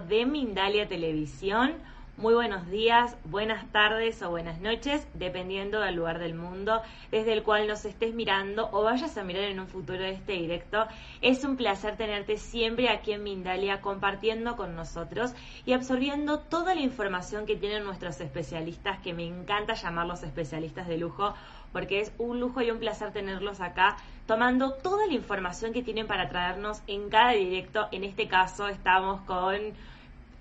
De Mindalia Televisión. Muy buenos días, buenas tardes o buenas noches, dependiendo del lugar del mundo desde el cual nos estés mirando o vayas a mirar en un futuro este directo. Es un placer tenerte siempre aquí en Mindalia compartiendo con nosotros y absorbiendo toda la información que tienen nuestros especialistas, que me encanta llamarlos especialistas de lujo porque es un lujo y un placer tenerlos acá tomando toda la información que tienen para traernos en cada directo. En este caso estamos con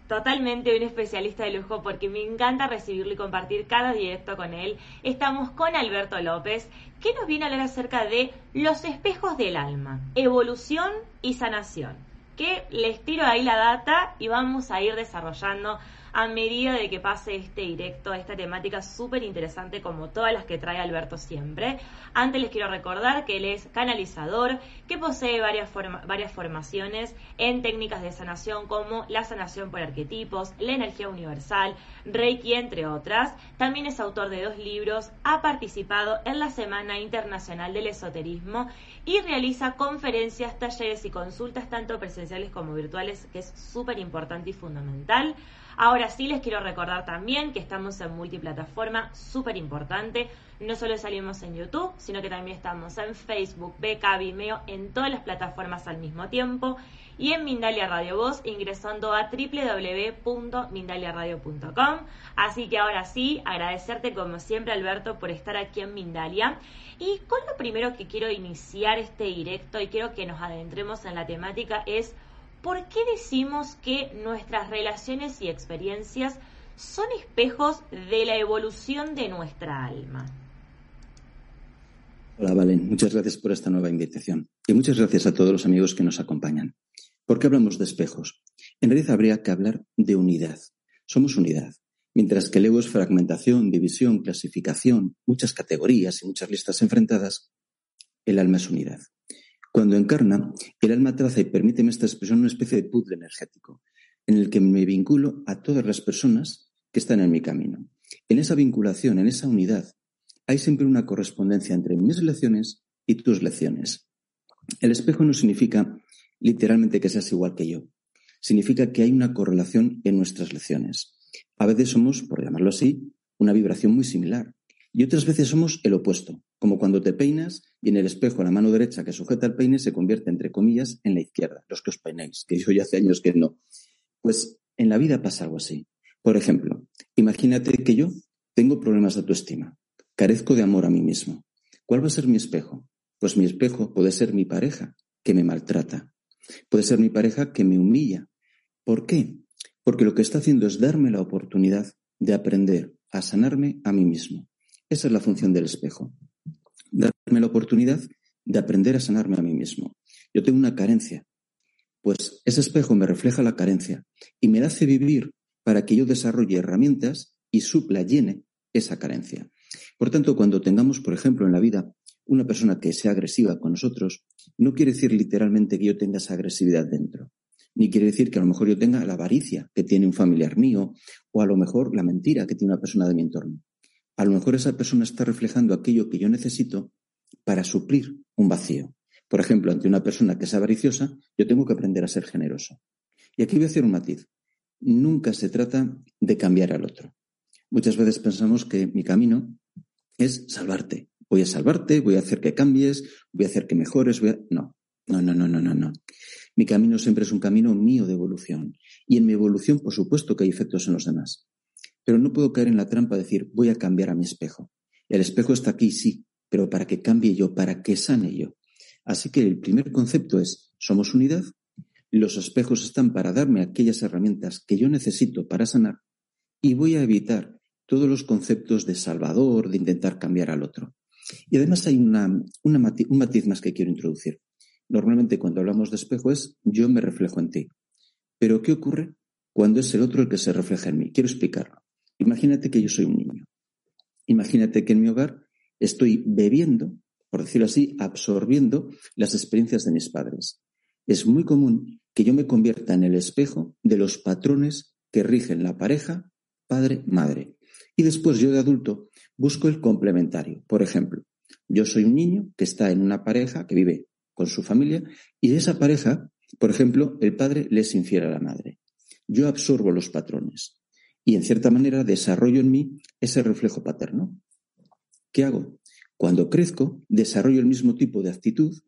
totalmente un especialista de lujo porque me encanta recibirlo y compartir cada directo con él. Estamos con Alberto López, que nos viene a hablar acerca de los espejos del alma, evolución y sanación. Que les tiro ahí la data y vamos a ir desarrollando a medida de que pase este directo, esta temática súper interesante como todas las que trae Alberto siempre. Antes les quiero recordar que él es canalizador, que posee varias, varias formaciones en técnicas de sanación como la sanación por arquetipos, la energía universal, Reiki, entre otras. También es autor de dos libros, ha participado en la Semana Internacional del Esoterismo y realiza conferencias, talleres y consultas tanto presenciales como virtuales, que es súper importante y fundamental. Ahora sí les quiero recordar también que estamos en multiplataforma, súper importante. No solo salimos en YouTube, sino que también estamos en Facebook, Beca, Vimeo, en todas las plataformas al mismo tiempo. Y en Mindalia Radio Voz ingresando a www.mindaliaradio.com. Así que ahora sí, agradecerte como siempre Alberto por estar aquí en Mindalia. Y con lo primero que quiero iniciar este directo y quiero que nos adentremos en la temática es ¿por qué decimos que nuestras relaciones y experiencias son espejos de la evolución de nuestra alma? Hola, Valen. Muchas gracias por esta nueva invitación. Y muchas gracias a todos los amigos que nos acompañan. ¿Por qué hablamos de espejos? En realidad habría que hablar de unidad. Somos unidad. Mientras que el ego es fragmentación, división, clasificación, muchas categorías y muchas listas enfrentadas, el alma es unidad. Cuando encarna, el alma traza, y permíteme esta expresión, una especie de puzzle energético, en el que me vinculo a todas las personas que están en mi camino. En esa vinculación, en esa unidad, hay siempre una correspondencia entre mis lecciones y tus lecciones. El espejo no significa literalmente que seas igual que yo. Significa que hay una correlación en nuestras lecciones. A veces somos, por llamarlo así, una vibración muy similar. Y otras veces somos el opuesto, como cuando te peinas y en el espejo la mano derecha que sujeta el peine se convierte, entre comillas, en la izquierda, los que os peináis, que yo ya hace años que no. Pues en la vida pasa algo así. Por ejemplo, imagínate que yo tengo problemas de autoestima, carezco de amor a mí mismo. ¿Cuál va a ser mi espejo? Pues mi espejo puede ser mi pareja, que me maltrata. Puede ser mi pareja que me humilla. ¿Por qué? Porque lo que está haciendo es darme la oportunidad de aprender a sanarme a mí mismo. Esa es la función del espejo. Darme la oportunidad de aprender a sanarme a mí mismo. Yo tengo una carencia. Pues ese espejo me refleja la carencia y me hace vivir para que yo desarrolle herramientas y supla, llene esa carencia. Por tanto, cuando tengamos, por ejemplo, en la vida una persona que sea agresiva con nosotros, no quiere decir literalmente que yo tenga esa agresividad dentro. Ni quiere decir que a lo mejor yo tenga la avaricia que tiene un familiar mío o a lo mejor la mentira que tiene una persona de mi entorno. A lo mejor esa persona está reflejando aquello que yo necesito para suplir un vacío. Por ejemplo, ante una persona que es avariciosa, yo tengo que aprender a ser generoso. Y aquí voy a hacer un matiz. Nunca se trata de cambiar al otro. Muchas veces pensamos que mi camino es salvarte. Voy a salvarte, voy a hacer que cambies, voy a hacer que mejores. Voy a... No, no, no, no, no, no, no. Mi camino siempre es un camino mío de evolución. Y en mi evolución, por supuesto que hay efectos en los demás. Pero no puedo caer en la trampa de decir, voy a cambiar a mi espejo. El espejo está aquí, sí, pero para que cambie yo, para que sane yo. Así que el primer concepto es, somos unidad, los espejos están para darme aquellas herramientas que yo necesito para sanar y voy a evitar todos los conceptos de salvador, de intentar cambiar al otro. Y además hay una, un matiz más que quiero introducir. Normalmente cuando hablamos de espejo es yo me reflejo en ti. Pero ¿qué ocurre cuando es el otro el que se refleja en mí? Quiero explicarlo. Imagínate que yo soy un niño. Imagínate que en mi hogar estoy bebiendo, por decirlo así, absorbiendo las experiencias de mis padres. Es muy común que yo me convierta en el espejo de los patrones que rigen la pareja, padre, madre. Y después yo de adulto busco el complementario. Por ejemplo, yo soy un niño que está en una pareja que vive con su familia y de esa pareja, por ejemplo, el padre le es infiel a la madre. Yo absorbo los patrones y en cierta manera desarrollo en mí ese reflejo paterno. ¿Qué hago? Cuando crezco, desarrollo el mismo tipo de actitud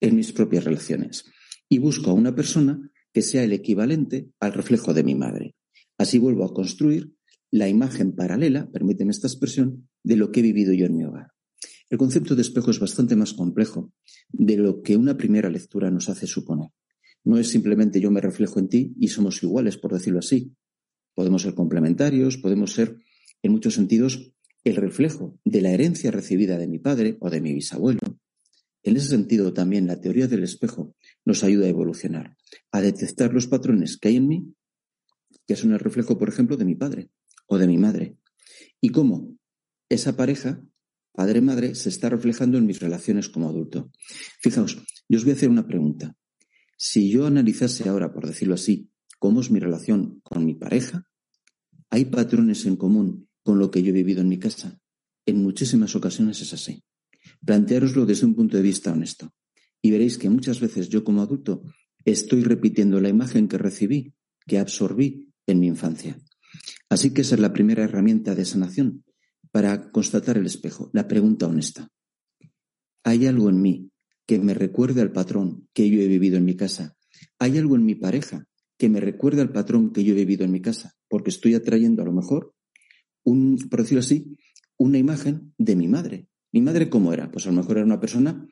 en mis propias relaciones y busco a una persona que sea el equivalente al reflejo de mi madre. Así vuelvo a construir la imagen paralela, permíteme esta expresión, de lo que he vivido yo en mi hogar. El concepto de espejo es bastante más complejo de lo que una primera lectura nos hace suponer. No es simplemente yo me reflejo en ti y somos iguales, por decirlo así. Podemos ser complementarios, podemos ser, en muchos sentidos, el reflejo de la herencia recibida de mi padre o de mi bisabuelo. En ese sentido, también la teoría del espejo nos ayuda a evolucionar, a detectar los patrones que hay en mí, que son el reflejo, por ejemplo, de mi padre o de mi madre, y cómo esa pareja, padre-madre, se está reflejando en mis relaciones como adulto. Fijaos, yo os voy a hacer una pregunta. Si yo analizase ahora, por decirlo así, cómo es mi relación con mi pareja, ¿hay patrones en común con lo que yo he vivido en mi casa? En muchísimas ocasiones es así. Planteároslo desde un punto de vista honesto. Y veréis que muchas veces yo como adulto estoy repitiendo la imagen que recibí, que absorbí en mi infancia. Así que esa es la primera herramienta de sanación para constatar el espejo, la pregunta honesta. ¿Hay algo en mí que me recuerde al patrón que yo he vivido en mi casa? ¿Hay algo en mi pareja que me recuerde al patrón que yo he vivido en mi casa? Porque estoy atrayendo a lo mejor, un, por decirlo así, una imagen de mi madre. ¿Mi madre cómo era? Pues a lo mejor era una persona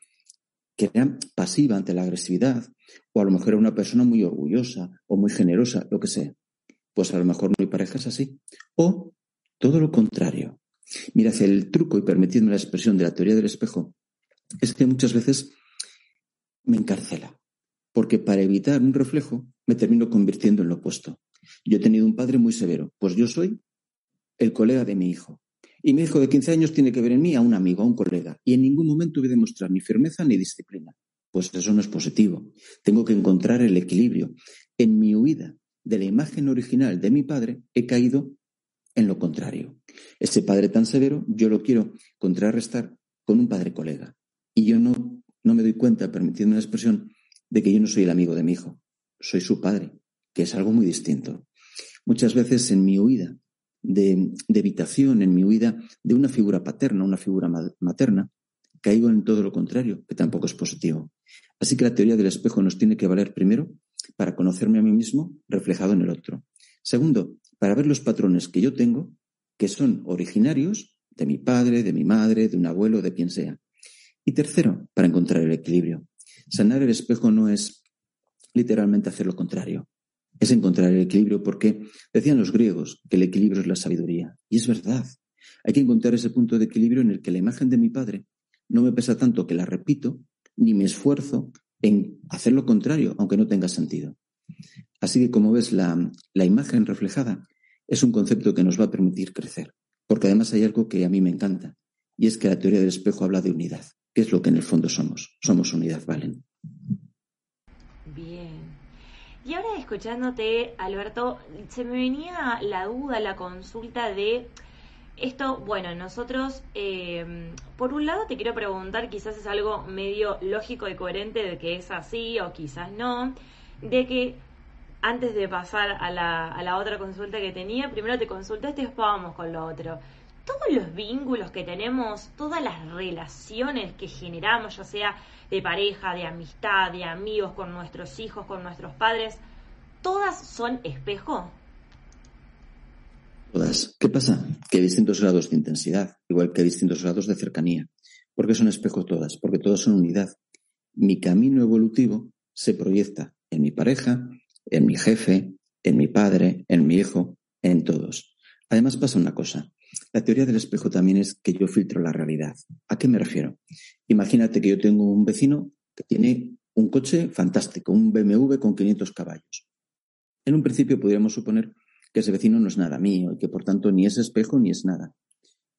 que era pasiva ante la agresividad, o a lo mejor era una persona muy orgullosa o muy generosa, lo que sea. Pues a lo mejor mi pareja es así. O todo lo contrario. Mirad, el truco, y permitidme la expresión de la teoría del espejo, es que muchas veces me encarcela. Porque para evitar un reflejo me termino convirtiendo en lo opuesto. Yo he tenido un padre muy severo, pues yo soy el colega de mi hijo. Y mi hijo de 15 años tiene que ver en mí a un amigo, a un colega. Y en ningún momento voy a demostrar ni firmeza ni disciplina. Pues eso no es positivo. Tengo que encontrar el equilibrio. En mi huida de la imagen original de mi padre, he caído en lo contrario. Ese padre tan severo, yo lo quiero contrarrestar con un padre colega. Y yo no, no me doy cuenta, permitiendo la expresión, de que yo no soy el amigo de mi hijo. Soy su padre, que es algo muy distinto. Muchas veces en mi huida de, evitación, en mi huida de una figura paterna, una figura materna, caigo en todo lo contrario, que tampoco es positivo. Así que la teoría del espejo nos tiene que valer primero para conocerme a mí mismo reflejado en el otro. Segundo, para ver los patrones que yo tengo, que son originarios de mi padre, de mi madre, de un abuelo, de quien sea. Y tercero, para encontrar el equilibrio. Sanar el espejo no es literalmente hacer lo contrario es encontrar el equilibrio, porque decían los griegos que el equilibrio es la sabiduría. Y es verdad. Hay que encontrar ese punto de equilibrio en el que la imagen de mi padre no me pesa tanto que la repito, ni me esfuerzo en hacer lo contrario, aunque no tenga sentido. Así que, como ves, la, la imagen reflejada es un concepto que nos va a permitir crecer. Porque además hay algo que a mí me encanta, y es que la teoría del espejo habla de unidad, que es lo que en el fondo somos. Somos unidad, ¿valen? Y ahora escuchándote, Alberto, se me venía la duda, la consulta de esto, bueno, nosotros, eh, por un lado te quiero preguntar, quizás es algo medio lógico y coherente de que es así o quizás no, de que antes de pasar a la, a la otra consulta que tenía, primero te consultaste y después vamos con lo otro. Todos los vínculos que tenemos, todas las relaciones que generamos, ya sea de pareja, de amistad, de amigos, con nuestros hijos, con nuestros padres, todas son espejo. Todas. ¿Qué pasa? Que hay distintos grados de intensidad, igual que distintos grados de cercanía. ¿Por qué son espejo todas? Porque todas son unidad. Mi camino evolutivo se proyecta en mi pareja, en mi jefe, en mi padre, en mi hijo, en todos. Además pasa una cosa. La teoría del espejo también es que yo filtro la realidad. ¿A qué me refiero? Imagínate que yo tengo un vecino que tiene un coche fantástico, un BMW con 500 caballos. En un principio podríamos suponer que ese vecino no es nada mío y que por tanto ni es espejo ni es nada.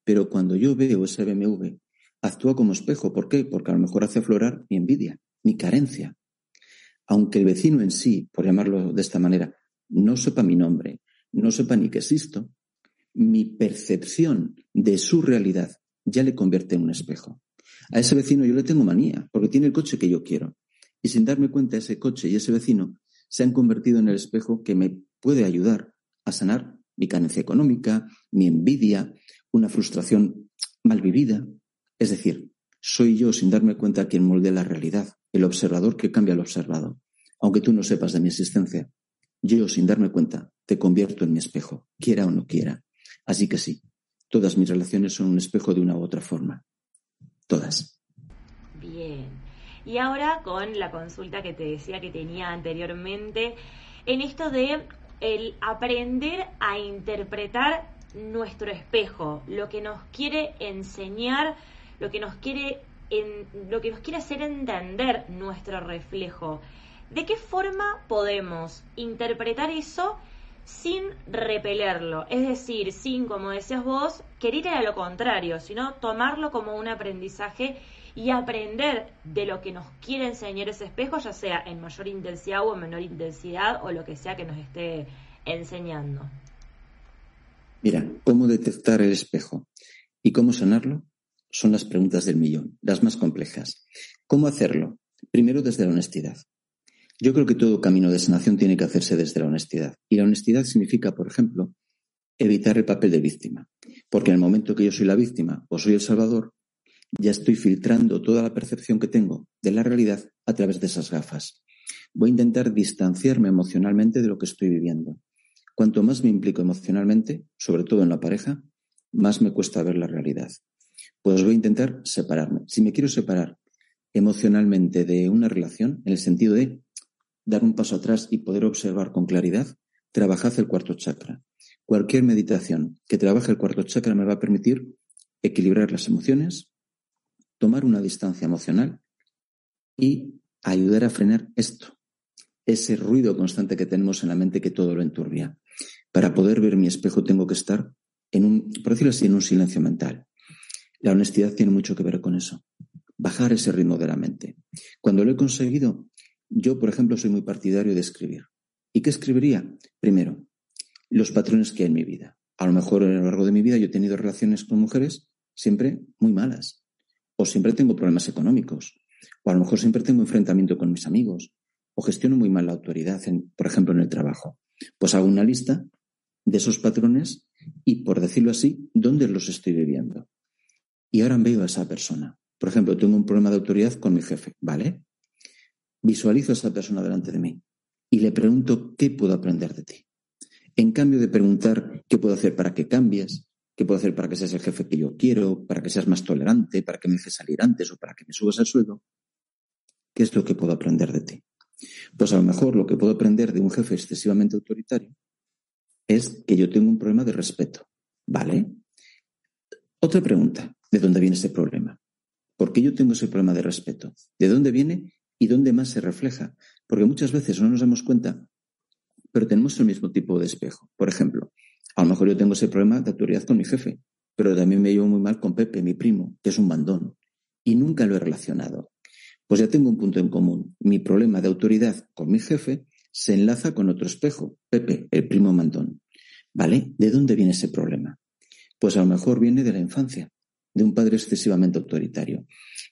Pero cuando yo veo ese BMW, actúa como espejo. ¿Por qué? Porque a lo mejor hace aflorar mi envidia, mi carencia. Aunque el vecino en sí, por llamarlo de esta manera, no sepa mi nombre, no sepa ni que existo, mi percepción de su realidad ya le convierte en un espejo. A ese vecino yo le tengo manía, porque tiene el coche que yo quiero. Y sin darme cuenta, ese coche y ese vecino se han convertido en el espejo que me puede ayudar a sanar mi carencia económica, mi envidia, una frustración mal vivida. Es decir, soy yo, sin darme cuenta, quien molde la realidad, el observador que cambia al observado. Aunque tú no sepas de mi existencia, yo, sin darme cuenta, te convierto en mi espejo, quiera o no quiera. Así que sí, todas mis relaciones son un espejo de una u otra forma. Todas. Bien. Y ahora con la consulta que te decía que tenía anteriormente, en esto de el aprender a interpretar nuestro espejo, lo que nos quiere enseñar, lo que nos quiere en, lo que nos quiere hacer entender nuestro reflejo. ¿De qué forma podemos interpretar eso sin repelerlo? Es decir, sin, como decías vos, querer ir a lo contrario, sino tomarlo como un aprendizaje y aprender de lo que nos quiere enseñar ese espejo, ya sea en mayor intensidad o en menor intensidad o lo que sea que nos esté enseñando. Mira, ¿cómo detectar el espejo y cómo sanarlo? Son las preguntas del millón, las más complejas. ¿Cómo hacerlo? Primero desde la honestidad. Yo creo que todo camino de sanación tiene que hacerse desde la honestidad. Y la honestidad significa, por ejemplo, evitar el papel de víctima. Porque en el momento que yo soy la víctima o soy el salvador, ya estoy filtrando toda la percepción que tengo de la realidad a través de esas gafas. Voy a intentar distanciarme emocionalmente de lo que estoy viviendo. Cuanto más me implico emocionalmente, sobre todo en la pareja, más me cuesta ver la realidad. Pues voy a intentar separarme. Si me quiero separar emocionalmente de una relación, en el sentido de dar un paso atrás y poder observar con claridad, trabajad el cuarto chakra. Cualquier meditación que trabaje el cuarto chakra me va a permitir equilibrar las emociones, tomar una distancia emocional y ayudar a frenar esto, ese ruido constante que tenemos en la mente que todo lo enturbia. Para poder ver mi espejo tengo que estar en un, por decirlo así, en un silencio mental. La honestidad tiene mucho que ver con eso. Bajar ese ritmo de la mente. Cuando lo he conseguido, yo, por ejemplo, soy muy partidario de escribir. ¿Y qué escribiría? Primero, los patrones que hay en mi vida. A lo mejor a lo largo de mi vida yo he tenido relaciones con mujeres siempre muy malas o siempre tengo problemas económicos, o a lo mejor siempre tengo enfrentamiento con mis amigos, o gestiono muy mal la autoridad, por ejemplo, en el trabajo. Pues hago una lista de esos patrones y, por decirlo así, dónde los estoy viviendo. Y ahora veo a esa persona. Por ejemplo, tengo un problema de autoridad con mi jefe, ¿vale? Visualizo a esa persona delante de mí y le pregunto qué puedo aprender de ti. En cambio de preguntar qué puedo hacer para que cambies, ¿Qué puedo hacer para que seas el jefe que yo quiero? ¿Para que seas más tolerante? ¿Para que me dejes salir antes o para que me subas el sueldo? ¿Qué es lo que puedo aprender de ti? Pues a lo mejor lo que puedo aprender de un jefe excesivamente autoritario es que yo tengo un problema de respeto. ¿Vale? Otra pregunta. ¿De dónde viene ese problema? ¿Por qué yo tengo ese problema de respeto? ¿De dónde viene y dónde más se refleja? Porque muchas veces no nos damos cuenta, pero tenemos el mismo tipo de espejo. Por ejemplo, a lo mejor yo tengo ese problema de autoridad con mi jefe, pero también me llevo muy mal con Pepe, mi primo, que es un mandón. Y nunca lo he relacionado. Pues ya tengo un punto en común. Mi problema de autoridad con mi jefe se enlaza con otro espejo, Pepe, el primo mandón. ¿Vale? ¿De dónde viene ese problema? Pues a lo mejor viene de la infancia, de un padre excesivamente autoritario.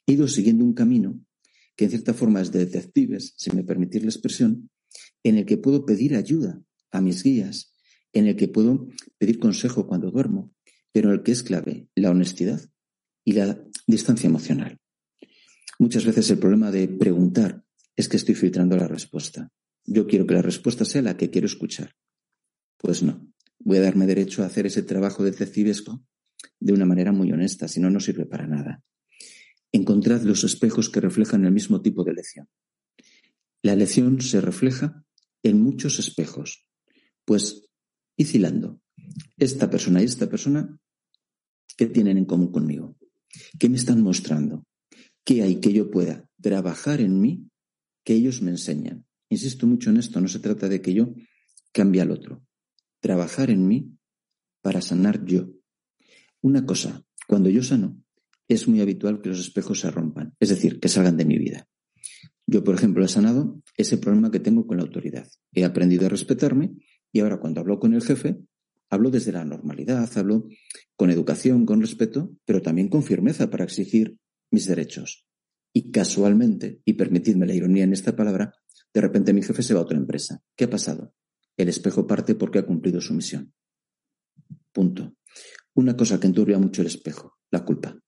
Ido siguiendo un camino que en cierta forma es de detectives, si me permitís la expresión, en el que puedo pedir ayuda a mis guías, en el que puedo pedir consejo cuando duermo, pero en el que es clave la honestidad y la distancia emocional. Muchas veces el problema de preguntar es que estoy filtrando la respuesta. Yo quiero que la respuesta sea la que quiero escuchar. Pues no. Voy a darme derecho a hacer ese trabajo detectivesco de una manera muy honesta, si no, no sirve para nada. Encontrad los espejos que reflejan el mismo tipo de lección. La lección se refleja en muchos espejos. Pues, y esta persona y esta persona, ¿qué tienen en común conmigo? ¿Qué me están mostrando? ¿Qué hay que yo pueda trabajar en mí que ellos me enseñan? Insisto mucho en esto, no se trata de que yo cambie al otro. Trabajar en mí para sanar yo. Una cosa, cuando yo sano, es muy habitual que los espejos se rompan, es decir, que salgan de mi vida. Yo, por ejemplo, he sanado ese problema que tengo con la autoridad. He aprendido a respetarme y ahora cuando hablo con el jefe, hablo desde la normalidad, hablo con educación, con respeto, pero también con firmeza para exigir mis derechos. Y casualmente, y permitidme la ironía en esta palabra, de repente mi jefe se va a otra empresa. ¿Qué ha pasado? El espejo parte porque ha cumplido su misión. Punto. Una cosa que enturbia mucho el espejo, la culpa.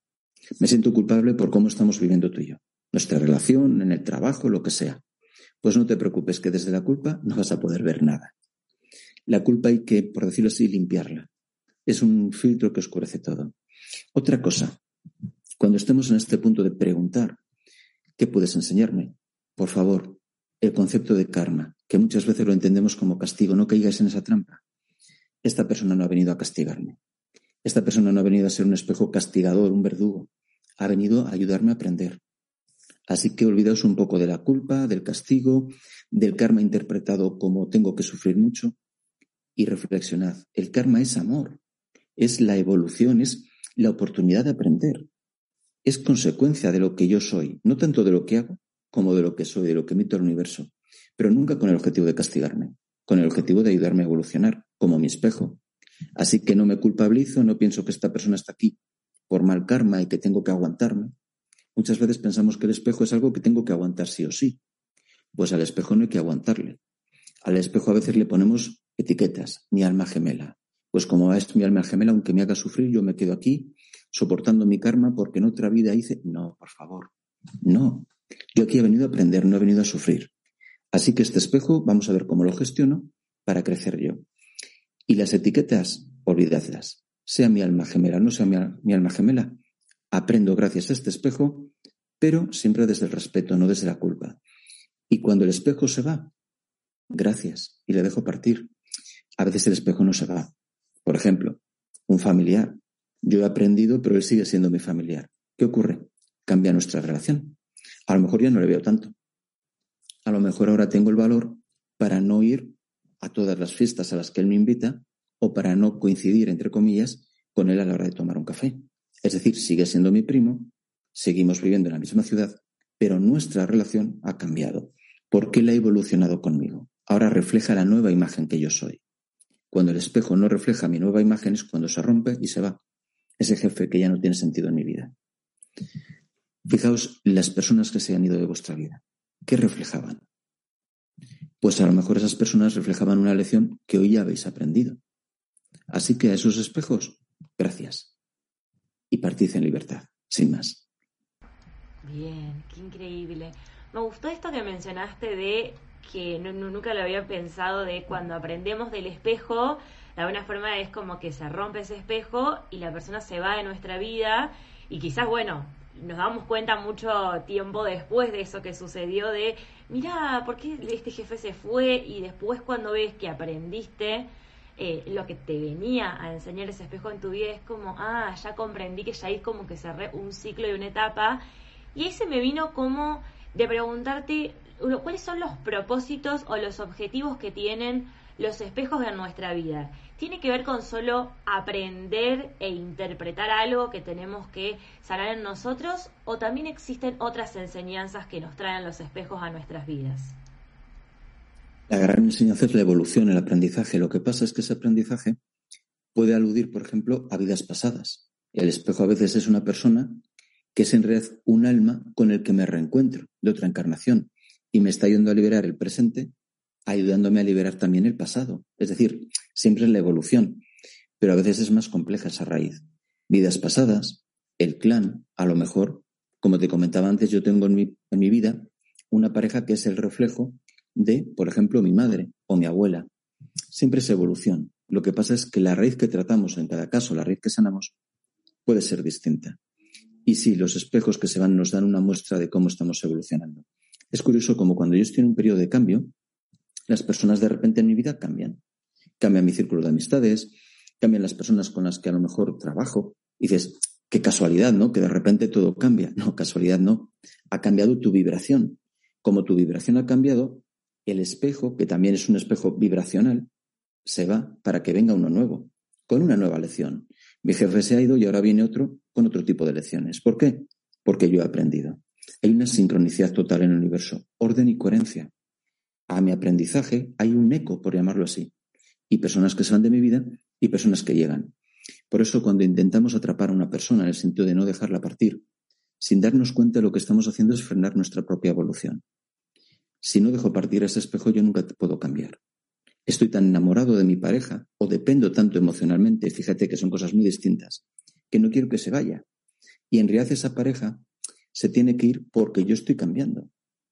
Me siento culpable por cómo estamos viviendo tú y yo. Nuestra relación, en el trabajo, lo que sea. Pues no te preocupes que desde la culpa no vas a poder ver nada. La culpa hay que, por decirlo así, limpiarla. Es un filtro que oscurece todo. Otra cosa, cuando estemos en este punto de preguntar, ¿qué puedes enseñarme? Por favor, el concepto de karma, que muchas veces lo entendemos como castigo, no caigas en esa trampa. Esta persona no ha venido a castigarme. Esta persona no ha venido a ser un espejo castigador, un verdugo. Ha venido a ayudarme a aprender. Así que olvidaos un poco de la culpa, del castigo, del karma interpretado como tengo que sufrir mucho y reflexionad. El karma es amor, es la evolución, es la oportunidad de aprender. Es consecuencia de lo que yo soy, no tanto de lo que hago como de lo que soy, de lo que emito al universo, pero nunca con el objetivo de castigarme, con el objetivo de ayudarme a evolucionar, como mi espejo. Así que no me culpabilizo, no pienso que esta persona está aquí por mal karma y que tengo que aguantarme. Muchas veces pensamos que el espejo es algo que tengo que aguantar sí o sí. Pues al espejo no hay que aguantarle. Al espejo a veces le ponemos etiquetas, mi alma gemela. Pues como es mi alma gemela, aunque me haga sufrir, yo me quedo aquí soportando mi karma porque en otra vida hice. No, por favor. No. Yo aquí he venido a aprender, no he venido a sufrir. Así que este espejo vamos a ver cómo lo gestiono para crecer yo. Y las etiquetas, olvidadlas. Sea mi alma gemela, no sea mi, alma gemela. Aprendo gracias a este espejo, pero siempre desde el respeto, no desde la culpa. Y cuando el espejo se va, gracias, y le dejo partir. A veces el espejo no se va. Por ejemplo, un familiar. Yo he aprendido, pero él sigue siendo mi familiar. ¿Qué ocurre? Cambia nuestra relación. A lo mejor ya no le veo tanto. A lo mejor ahora tengo el valor para no ir a todas las fiestas a las que él me invita o para no coincidir, entre comillas, con él a la hora de tomar un café. Es decir, sigue siendo mi primo, seguimos viviendo en la misma ciudad, pero nuestra relación ha cambiado porque él ha evolucionado conmigo. Ahora refleja la nueva imagen que yo soy. Cuando el espejo no refleja mi nueva imagen es cuando se rompe y se va. Ese jefe que ya no tiene sentido en mi vida. Fijaos las personas que se han ido de vuestra vida. ¿Qué reflejaban? Pues a lo mejor esas personas reflejaban una lección que hoy ya habéis aprendido. Así que a esos espejos, gracias. Y partid en libertad, sin más. Bien, qué increíble. Me gustó esto que mencionaste de que nunca lo había pensado de cuando aprendemos del espejo, de alguna forma es como que se rompe ese espejo y la persona se va de nuestra vida y quizás, bueno, nos damos cuenta mucho tiempo después de eso que sucedió de, mira, ¿por qué este jefe se fue? Y después cuando ves que aprendiste eh, lo que te venía a enseñar ese espejo en tu vida, es como, ah, ya comprendí que ya es como que cerré un ciclo y una etapa. Y ahí se me vino como de preguntarte cuáles son los propósitos o los objetivos que tienen los espejos en nuestra vida tiene que ver con solo aprender e interpretar algo que tenemos que sanar en nosotros o también existen otras enseñanzas que nos traen los espejos a nuestras vidas? La gran enseñanza es la evolución, el aprendizaje. Lo que pasa es que ese aprendizaje puede aludir, por ejemplo, a vidas pasadas. El espejo a veces es una persona que es en realidad un alma con el que me reencuentro de otra encarnación y me está ayudando a liberar el presente, ayudándome a liberar también el pasado. Es decir, siempre es la evolución, pero a veces es más compleja esa raíz. Vidas pasadas, el clan, a lo mejor, como te comentaba antes, yo tengo en mi, en mi vida una pareja que es el reflejo de, por ejemplo, mi madre o mi abuela. Siempre es evolución. Lo que pasa es que la raíz que tratamos en cada caso, la raíz que sanamos, puede ser distinta. Y sí, los espejos que se van nos dan una muestra de cómo estamos evolucionando. Es curioso como cuando yo estoy en un periodo de cambio, las personas de repente en mi vida cambian. Cambia mi círculo de amistades, cambian las personas con las que a lo mejor trabajo. Y dices, qué casualidad, ¿no? Que de repente todo cambia. No, casualidad no. Ha cambiado tu vibración. Como tu vibración ha cambiado, el espejo, que también es un espejo vibracional, se va para que venga uno nuevo, con una nueva lección. Mi jefe se ha ido y ahora viene otro con otro tipo de lecciones. ¿Por qué? Porque yo he aprendido. Hay una sincronicidad total en el universo, orden y coherencia. A mi aprendizaje hay un eco, por llamarlo así, y personas que se van de mi vida y personas que llegan. Por eso cuando intentamos atrapar a una persona en el sentido de no dejarla partir, sin darnos cuenta lo que estamos haciendo es frenar nuestra propia evolución. Si no dejo partir ese espejo, yo nunca te puedo cambiar. Estoy tan enamorado de mi pareja o dependo tanto emocionalmente, fíjate que son cosas muy distintas, que no quiero que se vaya. Y en realidad esa pareja se tiene que ir porque yo estoy cambiando.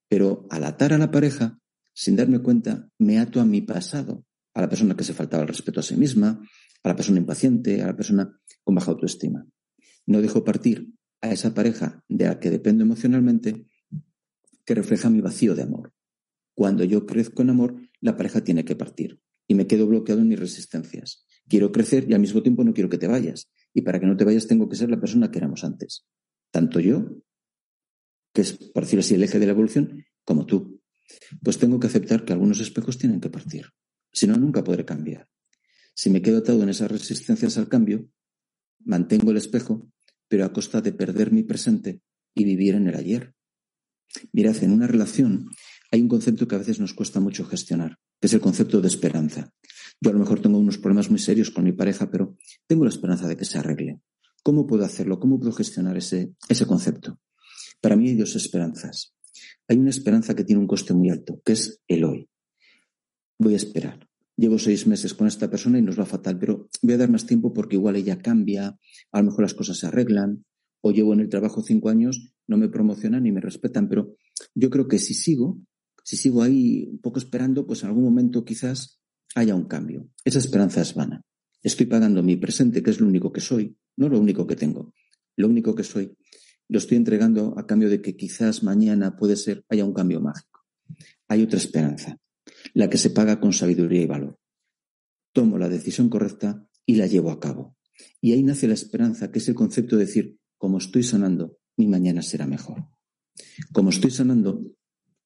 Pero al atar a la pareja, sin darme cuenta, me ato a mi pasado, a la persona que se faltaba el respeto a sí misma, a la persona impaciente, a la persona con baja autoestima. No dejo partir a esa pareja de la que dependo emocionalmente que refleja mi vacío de amor. Cuando yo crezco en amor, la pareja tiene que partir y me quedo bloqueado en mis resistencias. Quiero crecer y al mismo tiempo no quiero que te vayas. Y para que no te vayas tengo que ser la persona que éramos antes. Tanto yo, que es, por decirlo así, el eje de la evolución, como tú. Pues tengo que aceptar que algunos espejos tienen que partir. Si no, nunca podré cambiar. Si me quedo atado en esas resistencias al cambio, mantengo el espejo, pero a costa de perder mi presente y vivir en el ayer. Mirad, en una relación hay un concepto que a veces nos cuesta mucho gestionar, que es el concepto de esperanza. Yo a lo mejor tengo unos problemas muy serios con mi pareja, pero tengo la esperanza de que se arregle. ¿Cómo puedo hacerlo? ¿Cómo puedo gestionar ese, ese concepto? Para mí hay dos esperanzas. Hay una esperanza que tiene un coste muy alto, que es el hoy. Voy a esperar llevo seis meses con esta persona y nos va fatal, pero voy a dar más tiempo porque igual ella cambia, a lo mejor las cosas se arreglan, o llevo en el trabajo cinco años, no me promocionan ni me respetan, pero yo creo que si sigo, si sigo ahí un poco esperando, pues en algún momento quizás haya un cambio. Esa esperanza es vana. Estoy pagando mi presente, que es lo único que soy, no lo único que tengo, lo único que soy, lo estoy entregando a cambio de que quizás mañana puede ser, haya un cambio mágico. Hay otra esperanza la que se paga con sabiduría y valor. Tomo la decisión correcta y la llevo a cabo. Y ahí nace la esperanza, que es el concepto de decir, como estoy sanando, mi mañana será mejor. Como estoy sanando,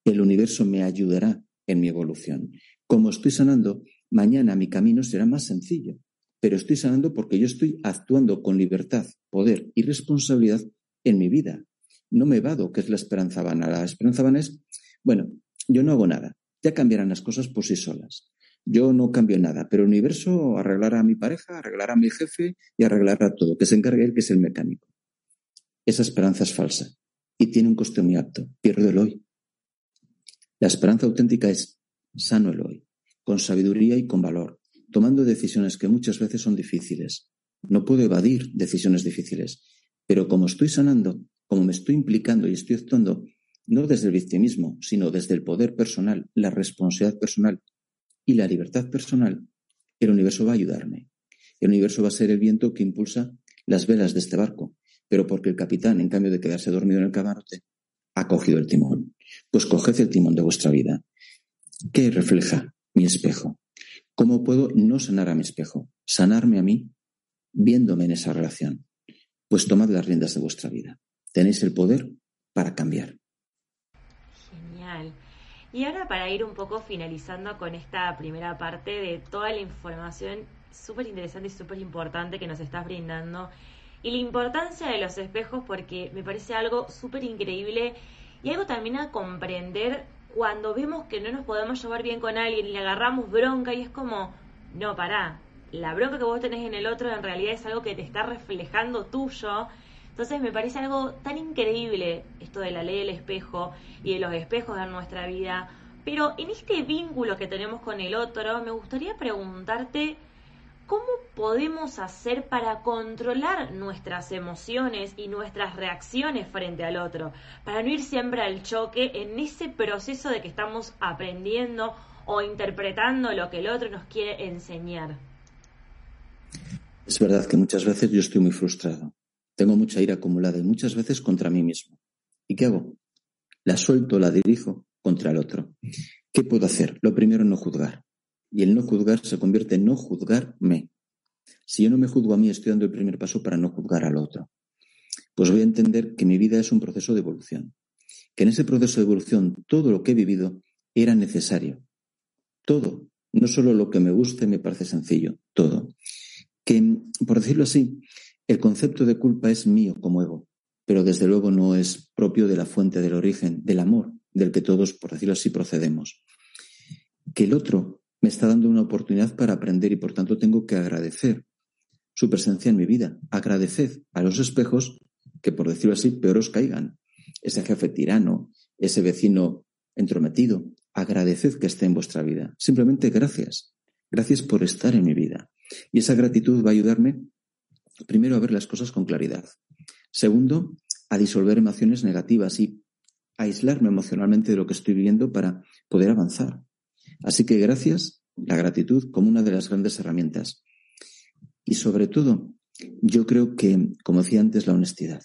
el universo me ayudará en mi evolución. Como estoy sanando, mañana mi camino será más sencillo. Pero estoy sanando porque yo estoy actuando con libertad, poder y responsabilidad en mi vida. No me vado, que es la esperanza vana. La esperanza vana es, bueno, yo no hago nada ya cambiarán las cosas por sí solas. Yo no cambio nada, pero el universo arreglará a mi pareja, arreglará a mi jefe y arreglará todo, que se encargue él, que es el mecánico. Esa esperanza es falsa y tiene un coste muy alto. Pierdo el hoy. La esperanza auténtica es sano el hoy, con sabiduría y con valor, tomando decisiones que muchas veces son difíciles. No puedo evadir decisiones difíciles, pero como estoy sanando, como me estoy implicando y estoy actuando no desde el victimismo, sino desde el poder personal, la responsabilidad personal y la libertad personal, el universo va a ayudarme. El universo va a ser el viento que impulsa las velas de este barco, pero porque el capitán, en cambio de quedarse dormido en el camarote, ha cogido el timón. Pues coged el timón de vuestra vida. ¿Qué refleja mi espejo? ¿Cómo puedo no sanar a mi espejo? Sanarme a mí viéndome en esa relación. Pues tomad las riendas de vuestra vida. Tenéis el poder para cambiar. Y ahora para ir un poco finalizando con esta primera parte de toda la información súper interesante y súper importante que nos estás brindando y la importancia de los espejos porque me parece algo súper increíble y algo también a comprender cuando vemos que no nos podemos llevar bien con alguien y le agarramos bronca y es como, no, pará, la bronca que vos tenés en el otro en realidad es algo que te está reflejando tuyo. Entonces me parece algo tan increíble esto de la ley del espejo y de los espejos en nuestra vida. Pero en este vínculo que tenemos con el otro, me gustaría preguntarte ¿cómo podemos hacer para controlar nuestras emociones y nuestras reacciones frente al otro? Para no ir siempre al choque en ese proceso de que estamos aprendiendo o interpretando lo que el otro nos quiere enseñar. Es verdad que muchas veces yo estoy muy frustrado. Tengo mucha ira acumulada y muchas veces contra mí mismo. ¿Y qué hago? La suelto, la dirijo contra el otro. ¿Qué puedo hacer? Lo primero, no juzgar y el no juzgar se convierte en no juzgarme. Si yo no me juzgo a mí, estoy dando el primer paso para no juzgar al otro. Pues voy a entender que mi vida es un proceso de evolución. Que en ese proceso de evolución todo lo que he vivido era necesario. Todo. No solo lo que me guste me parece sencillo, todo. Que, por decirlo así, el concepto de culpa es mío como ego, pero desde luego no es propio de la fuente del origen, del amor, del que todos, por decirlo así, procedemos. Que el otro me está dando una oportunidad para aprender y por tanto tengo que agradecer su presencia en mi vida. Agradeced a los espejos que, por decirlo así, peor os caigan. Ese jefe tirano, ese vecino entrometido, agradeced que esté en vuestra vida. Simplemente gracias. Gracias por estar en mi vida. Y esa gratitud va a ayudarme, primero, a ver las cosas con claridad. Segundo, a disolver emociones negativas y aislarme emocionalmente de lo que estoy viviendo para poder avanzar. Así que gracias, la gratitud como una de las grandes herramientas. Y sobre todo, yo creo que, como decía antes, la honestidad.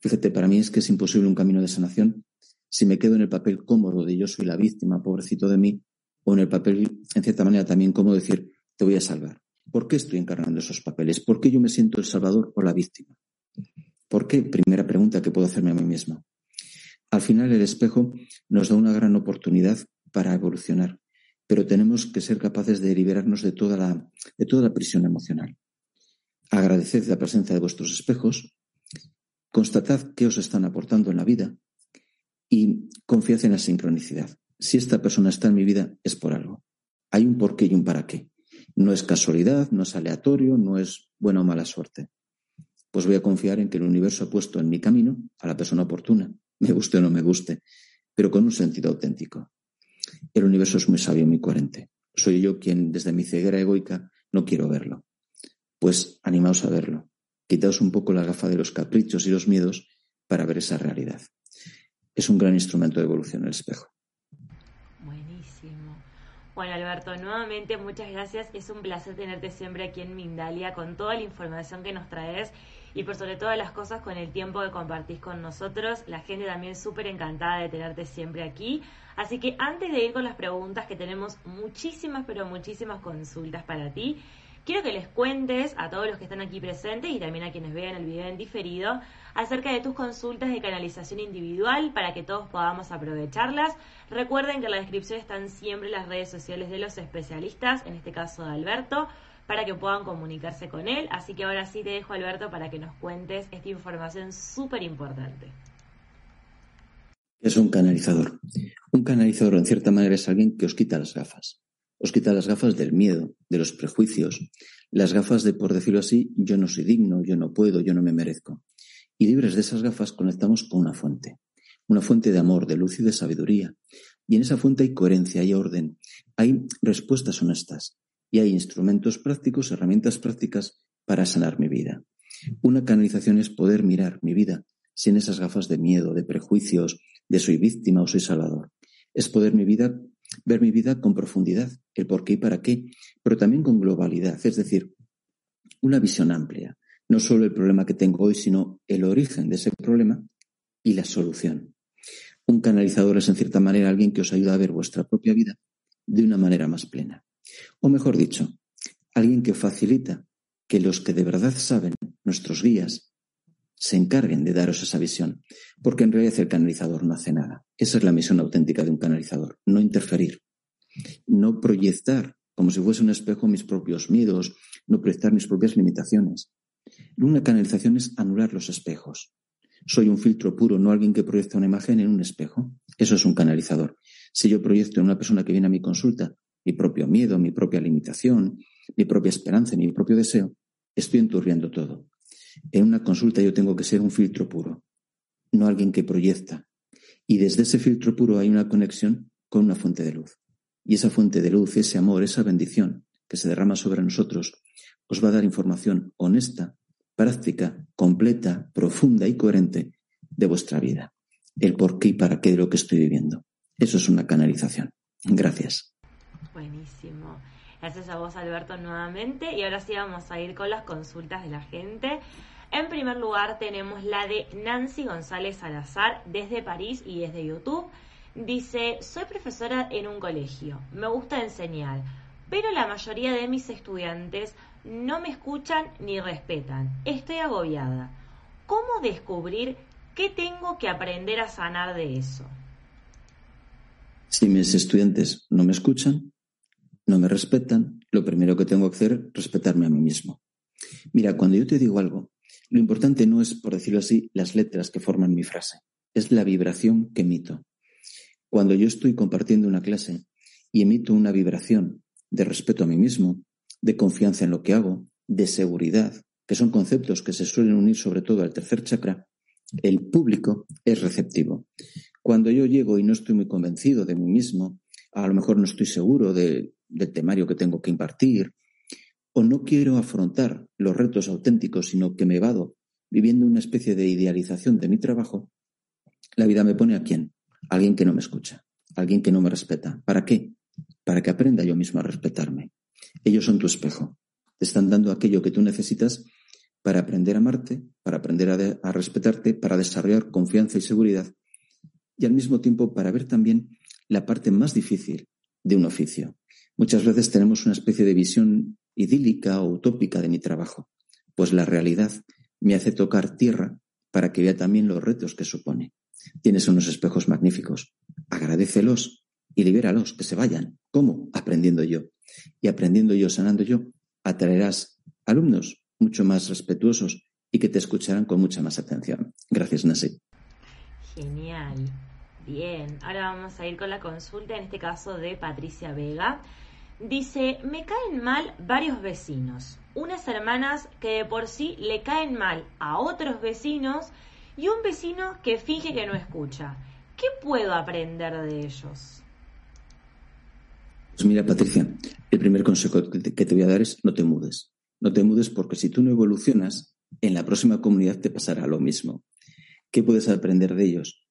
Fíjate, para mí es que es imposible un camino de sanación si me quedo en el papel cómodo de yo soy la víctima, pobrecito de mí, o en el papel, en cierta manera, también como decir, te voy a salvar. ¿Por qué estoy encarnando esos papeles? ¿Por qué yo me siento el salvador o la víctima? ¿Por qué? Primera pregunta que puedo hacerme a mí mismo. Al final el espejo nos da una gran oportunidad para evolucionar pero tenemos que ser capaces de liberarnos de toda la, de toda la prisión emocional. Agradeced la presencia de vuestros espejos, constatad qué os están aportando en la vida y confiad en la sincronicidad. Si esta persona está en mi vida es por algo. Hay un porqué y un para qué. No es casualidad, no es aleatorio, no es buena o mala suerte. Pues voy a confiar en que el universo ha puesto en mi camino a la persona oportuna, me guste o no me guste, pero con un sentido auténtico. El universo es muy sabio, muy coherente. Soy yo quien, desde mi ceguera egoica, no quiero verlo. Pues animaos a verlo. Quitaos un poco la gafa de los caprichos y los miedos para ver esa realidad. Es un gran instrumento de evolución el espejo. Buenísimo. Bueno, Alberto, nuevamente muchas gracias. Es un placer tenerte siempre aquí en Mindalia con toda la información que nos traes y por sobre todas las cosas con el tiempo que compartís con nosotros. La gente también súper encantada de tenerte siempre aquí. Así que antes de ir con las preguntas, que tenemos muchísimas, pero muchísimas consultas para ti, quiero que les cuentes a todos los que están aquí presentes y también a quienes vean el video en diferido acerca de tus consultas de canalización individual para que todos podamos aprovecharlas. Recuerden que en la descripción están siempre las redes sociales de los especialistas, en este caso de Alberto para que puedan comunicarse con él. Así que ahora sí te dejo, Alberto, para que nos cuentes esta información súper importante. Es un canalizador. Un canalizador, en cierta manera, es alguien que os quita las gafas. Os quita las gafas del miedo, de los prejuicios, las gafas de, por decirlo así, yo no soy digno, yo no puedo, yo no me merezco. Y libres de esas gafas conectamos con una fuente. Una fuente de amor, de luz y de sabiduría. Y en esa fuente hay coherencia, hay orden, hay respuestas honestas y hay instrumentos prácticos, herramientas prácticas para sanar mi vida. Una canalización es poder mirar mi vida sin esas gafas de miedo, de prejuicios, de soy víctima o soy salvador. Es poder mi vida, ver mi vida con profundidad, el por qué y para qué, pero también con globalidad, es decir, una visión amplia. No solo el problema que tengo hoy, sino el origen de ese problema y la solución. Un canalizador es en cierta manera alguien que os ayuda a ver vuestra propia vida de una manera más plena. O mejor dicho, alguien que facilita que los que de verdad saben, nuestros guías, se encarguen de daros esa visión, porque en realidad el canalizador no hace nada. Esa es la misión auténtica de un canalizador, no interferir, no proyectar como si fuese un espejo mis propios miedos, no proyectar mis propias limitaciones. Una canalización es anular los espejos. Soy un filtro puro, no alguien que proyecta una imagen en un espejo. Eso es un canalizador. Si yo proyecto en una persona que viene a mi consulta mi propio miedo, mi propia limitación, mi propia esperanza, mi propio deseo, estoy enturbiando todo. En una consulta yo tengo que ser un filtro puro, no alguien que proyecta. Y desde ese filtro puro hay una conexión con una fuente de luz. Y esa fuente de luz, ese amor, esa bendición que se derrama sobre nosotros, os va a dar información honesta, práctica, completa, profunda y coherente de vuestra vida. El por qué y para qué de lo que estoy viviendo. Eso es una canalización. Gracias. Buenísimo. Gracias a vos, Alberto, nuevamente. Y ahora sí vamos a ir con las consultas de la gente. En primer lugar tenemos la de Nancy González Salazar desde París y desde YouTube. Dice, soy profesora en un colegio, me gusta enseñar, pero la mayoría de mis estudiantes no me escuchan ni respetan. Estoy agobiada. ¿Cómo descubrir qué tengo que aprender a sanar de eso? Si mis estudiantes no me escuchan, no me respetan, lo primero que tengo que hacer es respetarme a mí mismo. Mira, cuando yo te digo algo, lo importante no es, por decirlo así, las letras que forman mi frase, es la vibración que emito. Cuando yo estoy compartiendo una clase y emito una vibración de respeto a mí mismo, de confianza en lo que hago, de seguridad, que son conceptos que se suelen unir sobre todo al tercer chakra, el público es receptivo. Cuando yo llego y no estoy muy convencido de mí mismo, a lo mejor no estoy seguro del temario que tengo que impartir, o no quiero afrontar los retos auténticos, sino que me vado viviendo una especie de idealización de mi trabajo, la vida me pone a quién? alguien que no me escucha, alguien que no me respeta. ¿Para qué? Para que aprenda yo mismo a respetarme. Ellos son tu espejo. Te están dando aquello que tú necesitas para aprender a amarte, para aprender a, a respetarte, para desarrollar confianza y seguridad y al mismo tiempo para ver también la parte más difícil de un oficio. Muchas veces tenemos una especie de visión idílica o utópica de mi trabajo, pues la realidad me hace tocar tierra para que vea también los retos que supone. Tienes unos espejos magníficos, agradecelos y libéralos, que se vayan. ¿Cómo? Aprendiendo yo. Y aprendiendo yo, sanando yo, atraerás alumnos mucho más respetuosos y que te escucharán con mucha más atención. Gracias, Nasi. Genial. Bien, ahora vamos a ir con la consulta, en este caso de Patricia Vega. Dice, me caen mal varios vecinos, unas hermanas que de por sí le caen mal a otros vecinos y un vecino que finge que no escucha. ¿Qué puedo aprender de ellos? Pues mira, Patricia, el primer consejo que te voy a dar es no te mudes. No te mudes porque si tú no evolucionas, en la próxima comunidad te pasará lo mismo. ¿Qué puedes aprender de ellos?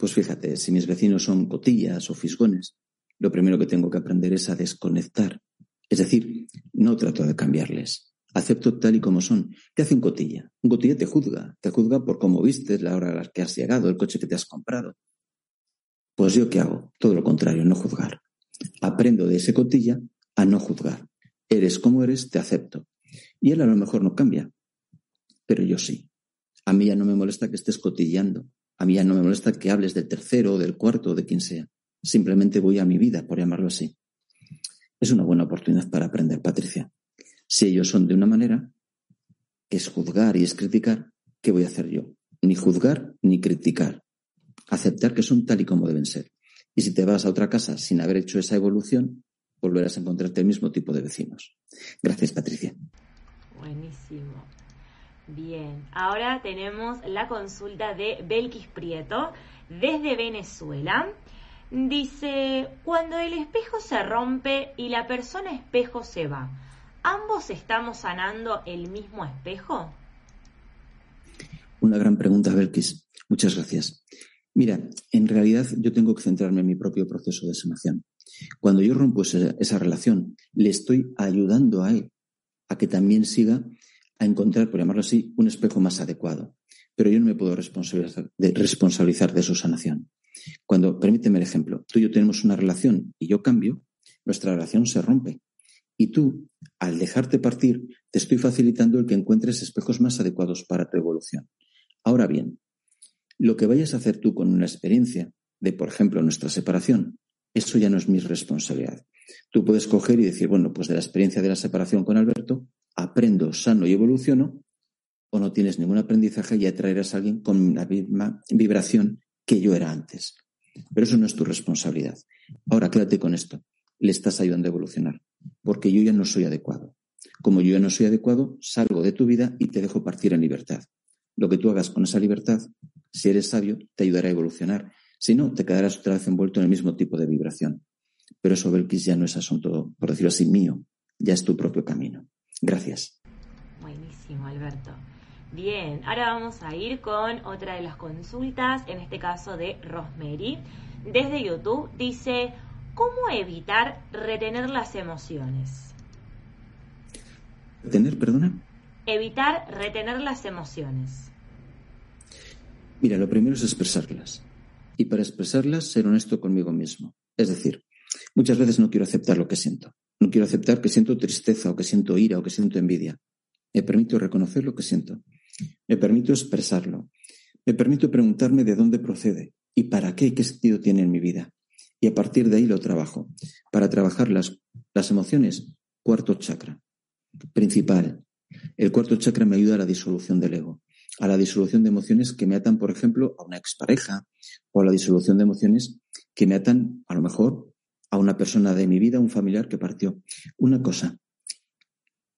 Pues fíjate, si mis vecinos son cotillas o fisgones, lo primero que tengo que aprender es a desconectar. Es decir, no trato de cambiarles. Acepto tal y como son. ¿Qué hace un cotilla? Un cotilla te juzga. Te juzga por cómo vistes, la hora a la que has llegado, el coche que te has comprado. Pues yo qué hago? Todo lo contrario, no juzgar. Aprendo de ese cotilla a no juzgar. Eres como eres, te acepto. Y él a lo mejor no cambia, pero yo sí. A mí ya no me molesta que estés cotillando. A mí ya no me molesta que hables del tercero, del cuarto, o de quien sea. Simplemente voy a mi vida, por llamarlo así. Es una buena oportunidad para aprender, Patricia. Si ellos son de una manera, que es juzgar y es criticar, ¿qué voy a hacer yo? Ni juzgar ni criticar. Aceptar que son tal y como deben ser. Y si te vas a otra casa sin haber hecho esa evolución, volverás a encontrarte el mismo tipo de vecinos. Gracias, Patricia. Buenísimo. Bien, ahora tenemos la consulta de Belkis Prieto desde Venezuela. Dice, cuando el espejo se rompe y la persona espejo se va, ¿ambos estamos sanando el mismo espejo? Una gran pregunta, Belkis. Muchas gracias. Mira, en realidad yo tengo que centrarme en mi propio proceso de sanación. Cuando yo rompo esa, esa relación, le estoy ayudando a él a que también siga a encontrar, por llamarlo así, un espejo más adecuado. Pero yo no me puedo responsabilizar de, su sanación. Cuando, permíteme el ejemplo, tú y yo tenemos una relación y yo cambio, nuestra relación se rompe. Y tú, al dejarte partir, te estoy facilitando el que encuentres espejos más adecuados para tu evolución. Ahora bien, lo que vayas a hacer tú con una experiencia de, por ejemplo, nuestra separación, eso ya no es mi responsabilidad. Tú puedes coger y decir, bueno, pues de la experiencia de la separación con Alberto, aprendo, sano y evoluciono, o no tienes ningún aprendizaje y atraerás a alguien con la misma vibración que yo era antes. Pero eso no es tu responsabilidad. Ahora quédate con esto. le estás ayudando a evolucionar, porque yo ya no soy adecuado. Como yo ya no soy adecuado, salgo de tu vida y te dejo partir en libertad. Lo que tú hagas con esa libertad, si eres sabio, te ayudará a evolucionar. Si no, te quedarás otra vez envuelto en el mismo tipo de vibración. Pero eso, Belkis, ya no es asunto, por decirlo así, mío. Ya es tu propio camino. Gracias. Buenísimo, Alberto. Bien, ahora vamos a ir con otra de las consultas, en este caso de Rosemary. Desde YouTube dice, ¿cómo evitar retener las emociones? ¿Retener, perdona? Evitar retener las emociones. Mira, lo primero es expresarlas. Y para expresarlas, ser honesto conmigo mismo. Es decir, muchas veces no quiero aceptar lo que siento. No quiero aceptar que siento tristeza o que siento ira o que siento envidia. Me permito reconocer lo que siento. Me permito expresarlo. Me permito preguntarme de dónde procede y para qué y qué sentido tiene en mi vida. Y a partir de ahí lo trabajo. Para trabajar las, las emociones, cuarto chakra. Principal. El cuarto chakra me ayuda a la disolución del ego, a la disolución de emociones que me atan, por ejemplo, a una expareja o a la disolución de emociones que me atan, a lo mejor, a una persona de mi vida, un familiar que partió. Una cosa,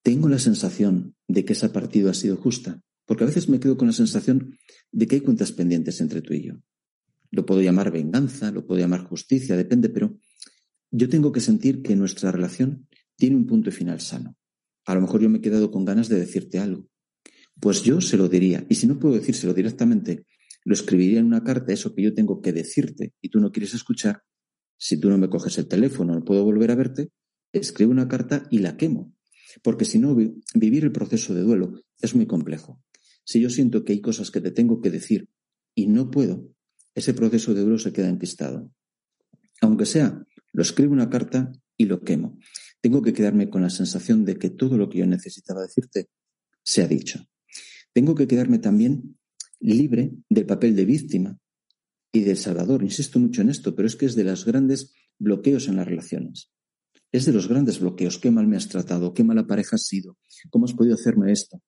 tengo la sensación de que esa partida ha sido justa, porque a veces me quedo con la sensación de que hay cuentas pendientes entre tú y yo. Lo puedo llamar venganza, lo puedo llamar justicia, depende, pero yo tengo que sentir que nuestra relación tiene un punto final sano. A lo mejor yo me he quedado con ganas de decirte algo. Pues yo se lo diría. Y si no puedo decírselo directamente, lo escribiría en una carta, eso que yo tengo que decirte y tú no quieres escuchar. Si tú no me coges el teléfono, no puedo volver a verte, escribo una carta y la quemo. Porque si no, vivir el proceso de duelo es muy complejo. Si yo siento que hay cosas que te tengo que decir y no puedo, ese proceso de duelo se queda enquistado. Aunque sea, lo escribo una carta y lo quemo. Tengo que quedarme con la sensación de que todo lo que yo necesitaba decirte se ha dicho. Tengo que quedarme también libre del papel de víctima y de salvador. Insisto mucho en esto, pero es que es de los grandes bloqueos en las relaciones. Es de los grandes bloqueos. Qué mal me has tratado, qué mala pareja has sido, cómo has podido hacerme esto.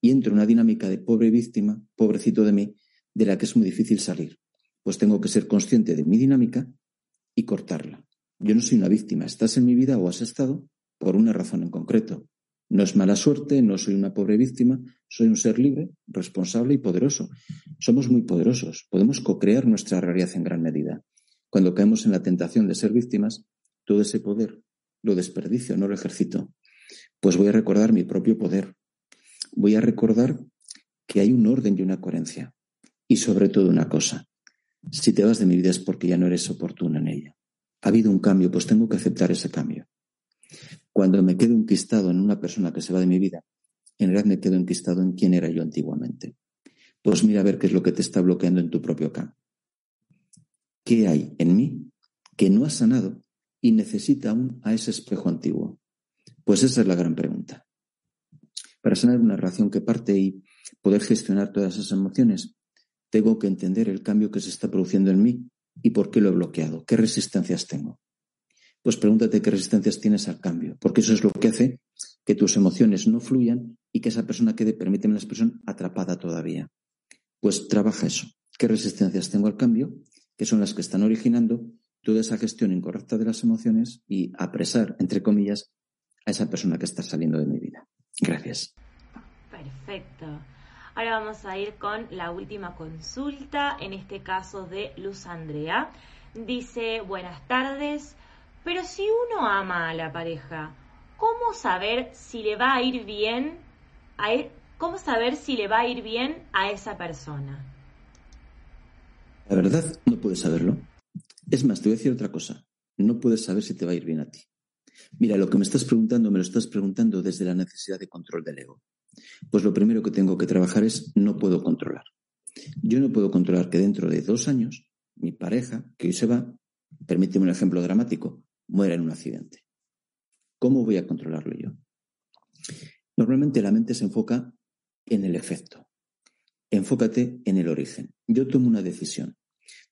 Y entro en una dinámica de pobre víctima, pobrecito de mí, de la que es muy difícil salir. Pues tengo que ser consciente de mi dinámica y cortarla. Yo no soy una víctima. Estás en mi vida o has estado por una razón en concreto. No es mala suerte, no soy una pobre víctima, soy un ser libre, responsable y poderoso. Somos muy poderosos, podemos co-crear nuestra realidad en gran medida. Cuando caemos en la tentación de ser víctimas, todo ese poder lo desperdicio, no lo ejercito. Pues voy a recordar mi propio poder. Voy a recordar que hay un orden y una coherencia. Y sobre todo una cosa. Si te vas de mi vida es porque ya no eres oportuna en ella. Ha habido un cambio, pues tengo que aceptar ese cambio. Cuando me quedo enquistado en una persona que se va de mi vida, en realidad me quedo enquistado en quién era yo antiguamente. Pues mira a ver qué es lo que te está bloqueando en tu propio campo. ¿Qué hay en mí que no ha sanado y necesita aún a ese espejo antiguo? Pues esa es la gran pregunta. Para sanar una relación que parte y poder gestionar todas esas emociones, tengo que entender el cambio que se está produciendo en mí y por qué lo he bloqueado, qué resistencias tengo. Pues pregúntate qué resistencias tienes al cambio, porque eso es lo que hace que tus emociones no fluyan y que esa persona quede, permíteme la expresión, atrapada todavía. Pues trabaja eso. ¿Qué resistencias tengo al cambio? Que son las que están originando toda esa gestión incorrecta de las emociones y apresar, entre comillas, a esa persona que está saliendo de mi vida. Gracias. Perfecto. Ahora vamos a ir con la última consulta, en este caso de Luz Andrea. Dice, buenas tardes, pero si uno ama a la pareja, ¿cómo saber si le va a ir bien a e-, cómo saber si le va a ir bien a esa persona? La verdad, no puedes saberlo. Es más, te voy a decir otra cosa. No puedes saber si te va a ir bien a ti. Mira, lo que me estás preguntando, me lo estás preguntando desde la necesidad de control del ego. Pues lo primero que tengo que trabajar es no puedo controlar. Yo no puedo controlar que dentro de dos años mi pareja, que hoy se va, permíteme un ejemplo dramático, muera en un accidente. ¿Cómo voy a controlarlo yo? Normalmente la mente se enfoca en el efecto. Enfócate en el origen. Yo tomo una decisión.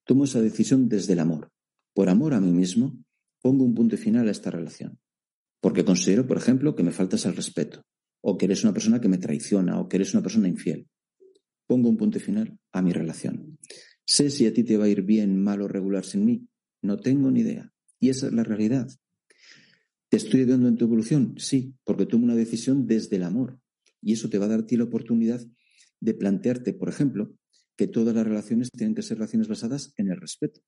Tomo esa decisión desde el amor. Por amor a mí mismo, pongo un punto final a esta relación. Porque considero, por ejemplo, que me faltas el respeto, o que eres una persona que me traiciona, o que eres una persona infiel. Pongo un punto final a mi relación. Sé si a ti te va a ir bien, mal o regular sin mí. No tengo ni idea. Y esa es la realidad. ¿Te estoy ayudando en tu evolución? Sí, porque tomo una decisión desde el amor. Y eso te va a dar a ti la oportunidad de plantearte, por ejemplo, que todas las relaciones tienen que ser relaciones basadas en el respeto.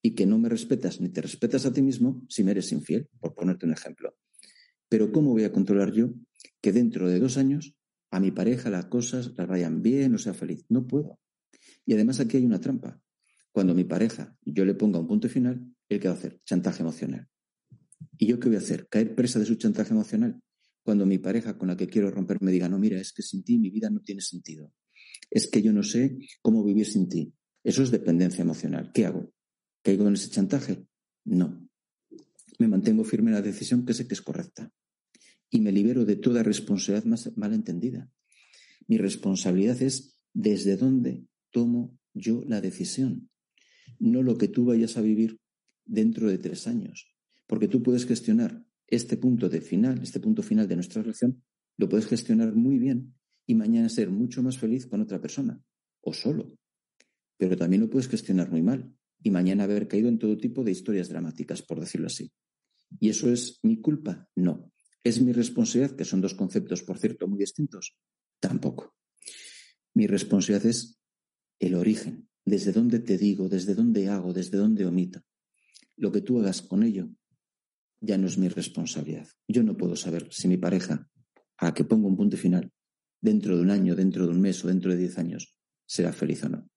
Y que no me respetas ni te respetas a ti mismo si me eres infiel, por ponerte un ejemplo. Pero ¿cómo voy a controlar yo que dentro de dos años a mi pareja las cosas las vayan bien o sea feliz? No puedo. Y además aquí hay una trampa. Cuando mi pareja yo le ponga un punto final, ¿él qué a hacer? Chantaje emocional. ¿Y yo qué voy a hacer? ¿Caer presa de su chantaje emocional? Cuando mi pareja con la que quiero romper me diga, no, mira, es que sin ti mi vida no tiene sentido. Es que yo no sé cómo vivir sin ti. Eso es dependencia emocional. ¿Qué hago? ¿Caigo en ese chantaje? No. Me mantengo firme en la decisión que sé que es correcta. Y me libero de toda responsabilidad más malentendida. Mi responsabilidad es desde dónde tomo yo la decisión, no lo que tú vayas a vivir dentro de tres años. Porque tú puedes gestionar este punto de final, este punto final de nuestra relación, lo puedes gestionar muy bien y mañana ser mucho más feliz con otra persona o solo. Pero también lo puedes gestionar muy mal y mañana haber caído en todo tipo de historias dramáticas, por decirlo así. ¿Y eso es mi culpa? No. ¿Es mi responsabilidad, que son dos conceptos, por cierto, muy distintos? Tampoco. Mi responsabilidad es el origen, desde dónde te digo, desde dónde hago, desde dónde omito. Lo que tú hagas con ello ya no es mi responsabilidad. Yo no puedo saber si mi pareja, a que pongo un punto final, dentro de un año, dentro de un mes o dentro de diez años, será feliz o no.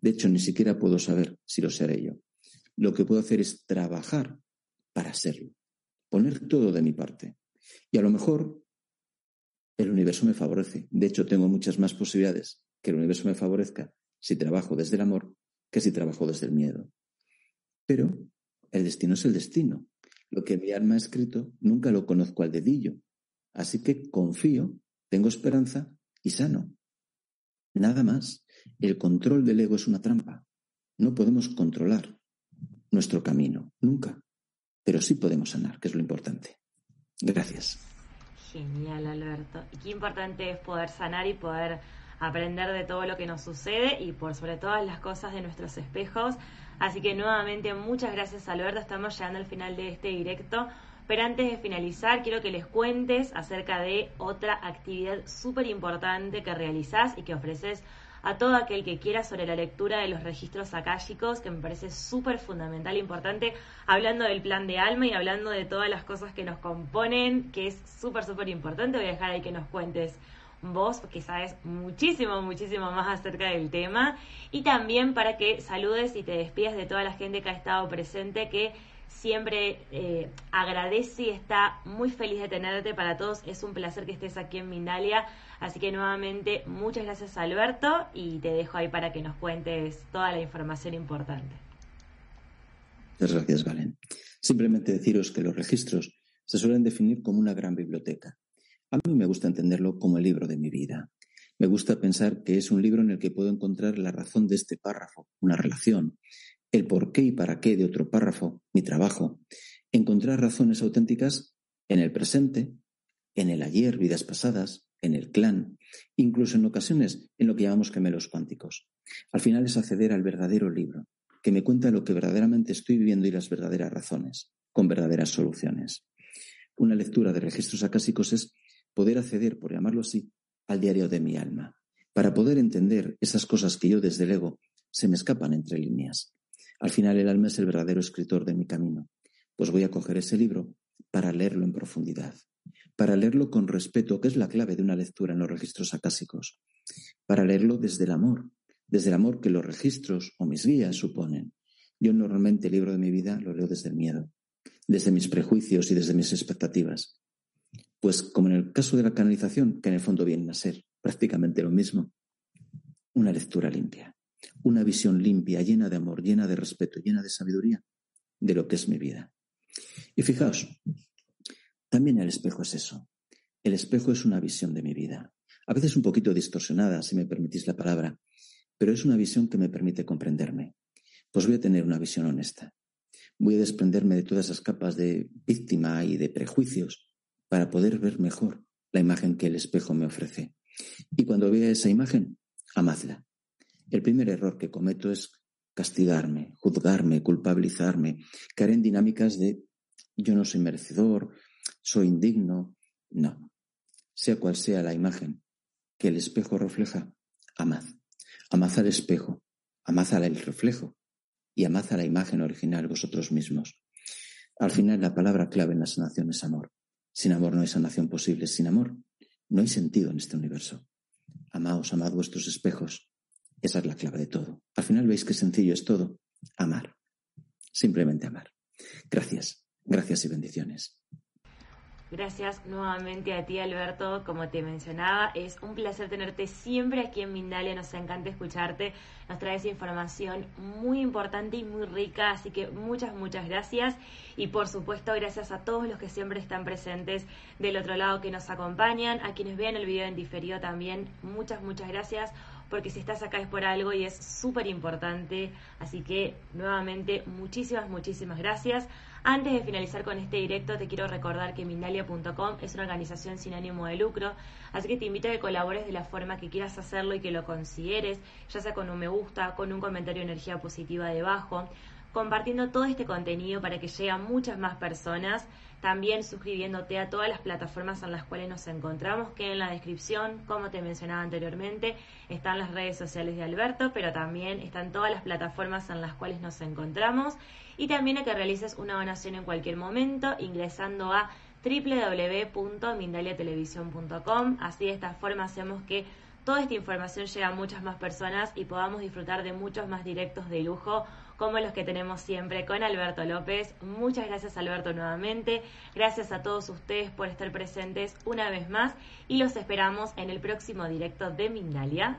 De hecho, ni siquiera puedo saber si lo seré yo. Lo que puedo hacer es trabajar para serlo, poner todo de mi parte. Y a lo mejor el universo me favorece. De hecho, tengo muchas más posibilidades que el universo me favorezca si trabajo desde el amor que si trabajo desde el miedo. Pero el destino es el destino. Lo que mi alma ha escrito nunca lo conozco al dedillo. Así que confío, tengo esperanza y sano. Nada más. El control del ego es una trampa. No podemos controlar nuestro camino, nunca. Pero sí podemos sanar, que es lo importante. Gracias. Genial, Alberto. Y qué importante es poder sanar y poder aprender de todo lo que nos sucede y por sobre todas las cosas de nuestros espejos Así que nuevamente muchas gracias Alberto, estamos llegando al final de este directo. Pero antes de finalizar, quiero que les cuentes acerca de otra actividad súper importante que realizás y que ofreces a todo aquel que quiera sobre la lectura de los registros akáshicos, que me parece súper fundamental e importante, hablando del plan de alma y hablando de todas las cosas que nos componen, que es súper, súper importante. Voy a dejar ahí que nos cuentes vos que sabes muchísimo, muchísimo más acerca del tema y también para que saludes y te despidas de toda la gente que ha estado presente que siempre eh, agradece y está muy feliz de tenerte para todos. Es un placer que estés aquí en Mindalia. Así que nuevamente muchas gracias Alberto y te dejo ahí para que nos cuentes toda la información importante. Muchas gracias, Valen. Simplemente deciros que los registros se suelen definir como una gran biblioteca a mí me gusta entenderlo como el libro de mi vida. Me gusta pensar que es un libro en el que puedo encontrar la razón de este párrafo, una relación, el por qué y para qué de otro párrafo, mi trabajo, encontrar razones auténticas en el presente, en el ayer, vidas pasadas, en el clan, incluso en ocasiones en lo que llamamos gemelos cuánticos. Al final es acceder al verdadero libro, que me cuenta lo que verdaderamente estoy viviendo y las verdaderas razones, con verdaderas soluciones. Una lectura de registros acásicos es poder acceder, por llamarlo así, al diario de mi alma, para poder entender esas cosas que yo desde el ego se me escapan entre líneas. Al final el alma es el verdadero escritor de mi camino, pues voy a coger ese libro para leerlo en profundidad, para leerlo con respeto, que es la clave de una lectura en los registros acásicos, para leerlo desde el amor, desde el amor que los registros o mis guías suponen. Yo normalmente el libro de mi vida lo leo desde el miedo, desde mis prejuicios y desde mis expectativas. Pues como en el caso de la canalización, que en el fondo viene a ser prácticamente lo mismo, una lectura limpia, una visión limpia, llena de amor, llena de respeto, llena de sabiduría de lo que es mi vida. Y fijaos, también el espejo es eso. El espejo es una visión de mi vida, a veces un poquito distorsionada, si me permitís la palabra, pero es una visión que me permite comprenderme. Pues voy a tener una visión honesta. Voy a desprenderme de todas esas capas de víctima y de prejuicios para poder ver mejor la imagen que el espejo me ofrece. Y cuando vea esa imagen, amadla. El primer error que cometo es castigarme, juzgarme, culpabilizarme, caer en dinámicas de yo no soy merecedor, soy indigno. No. Sea cual sea la imagen que el espejo refleja, amad. Amad al espejo, amad al reflejo y amad a la imagen original vosotros mismos. Al final, la palabra clave en la sanación es amor. Sin amor no hay sanación posible. Sin amor no hay sentido en este universo. Amaos, amad vuestros espejos. Esa es la clave de todo. Al final veis qué sencillo es todo. Amar. Simplemente amar. Gracias. Gracias y bendiciones. Gracias nuevamente a ti, Alberto. Como te mencionaba, es un placer tenerte siempre aquí en Mindalia. Nos encanta escucharte. Nos traes información muy importante y muy rica. Así que muchas, muchas gracias. Y por supuesto, gracias a todos los que siempre están presentes del otro lado que nos acompañan. A quienes vean el video en diferido también. Muchas, muchas gracias porque si estás acá es por algo y es súper importante. Así que nuevamente muchísimas, muchísimas gracias. Antes de finalizar con este directo, te quiero recordar que Mindalia.com es una organización sin ánimo de lucro, así que te invito a que colabores de la forma que quieras hacerlo y que lo consideres, ya sea con un me gusta, con un comentario de energía positiva debajo, compartiendo todo este contenido para que llegue a muchas más personas también suscribiéndote a todas las plataformas en las cuales nos encontramos, que en la descripción, como te mencionaba anteriormente, están las redes sociales de Alberto, pero también están todas las plataformas en las cuales nos encontramos y también a que realices una donación en cualquier momento ingresando a www.mindaliatelevisión.com. Así de esta forma hacemos que toda esta información llegue a muchas más personas y podamos disfrutar de muchos más directos de lujo como los que tenemos siempre con Alberto López. Muchas gracias Alberto nuevamente. Gracias a todos ustedes por estar presentes una vez más y los esperamos en el próximo directo de Mindalia.